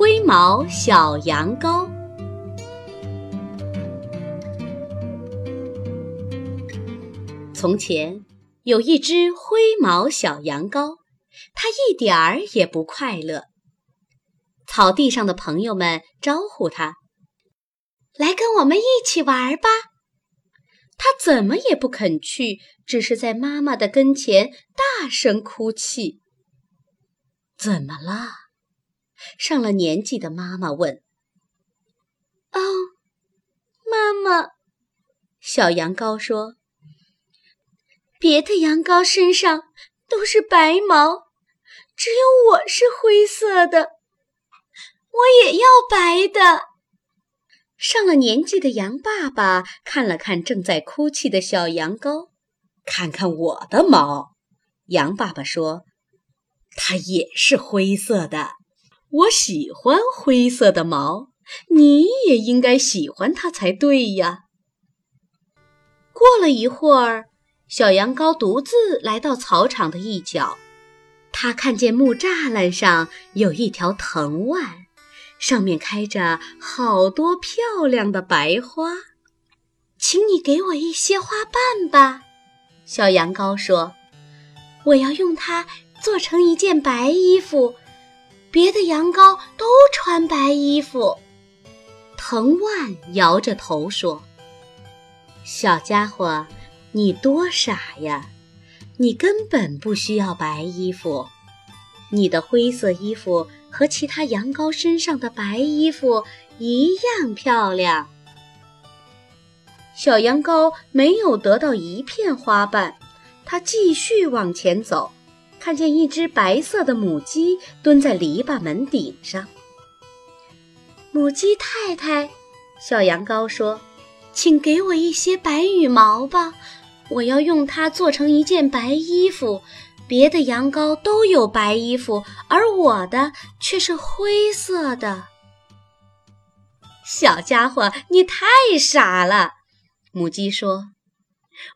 灰毛小羊羔。从前有一只灰毛小羊羔，它一点儿也不快乐。草地上的朋友们招呼它：“来跟我们一起玩吧。”它怎么也不肯去，只是在妈妈的跟前大声哭泣。怎么了？上了年纪的妈妈问：“哦，妈妈。”小羊羔说：“别的羊羔身上都是白毛，只有我是灰色的。我也要白的。”上了年纪的羊爸爸看了看正在哭泣的小羊羔，看看我的毛。羊爸爸说：“它也是灰色的。”我喜欢灰色的毛，你也应该喜欢它才对呀。过了一会儿，小羊羔独自来到草场的一角，他看见木栅栏上有一条藤蔓，上面开着好多漂亮的白花。请你给我一些花瓣吧，小羊羔说：“我要用它做成一件白衣服。”别的羊羔都穿白衣服，藤蔓摇着头说：“小家伙，你多傻呀！你根本不需要白衣服，你的灰色衣服和其他羊羔身上的白衣服一样漂亮。”小羊羔没有得到一片花瓣，它继续往前走。看见一只白色的母鸡蹲在篱笆门顶上。母鸡太太，小羊羔说：“请给我一些白羽毛吧，我要用它做成一件白衣服。别的羊羔都有白衣服，而我的却是灰色的。”小家伙，你太傻了，母鸡说。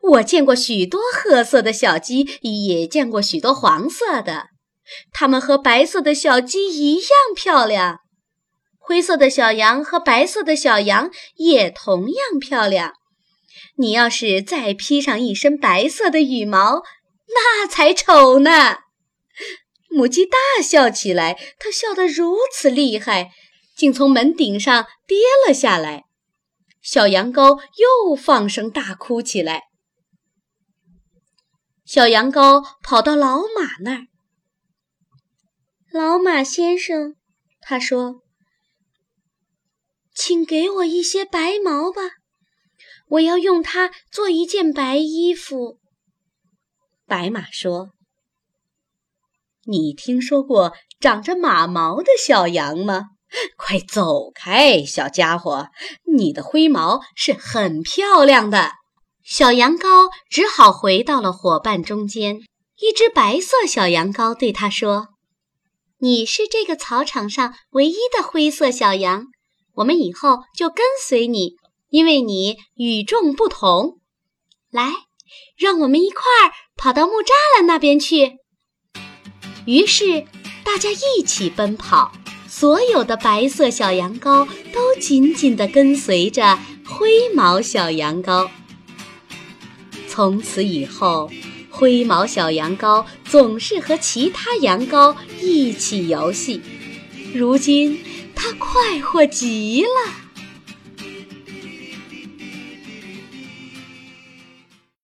我见过许多褐色的小鸡，也见过许多黄色的，它们和白色的小鸡一样漂亮。灰色的小羊和白色的小羊也同样漂亮。你要是再披上一身白色的羽毛，那才丑呢！母鸡大笑起来，它笑得如此厉害，竟从门顶上跌了下来。小羊羔又放声大哭起来。小羊羔跑到老马那儿。老马先生，他说：“请给我一些白毛吧，我要用它做一件白衣服。”白马说：“你听说过长着马毛的小羊吗？快走开，小家伙！你的灰毛是很漂亮的。”小羊羔只好回到了伙伴中间。一只白色小羊羔对他说：“你是这个草场上唯一的灰色小羊，我们以后就跟随你，因为你与众不同。来，让我们一块儿跑到木栅栏那边去。”于是大家一起奔跑，所有的白色小羊羔都紧紧地跟随着灰毛小羊羔。从此以后，灰毛小羊羔总是和其他羊羔一起游戏。如今，它快活极了。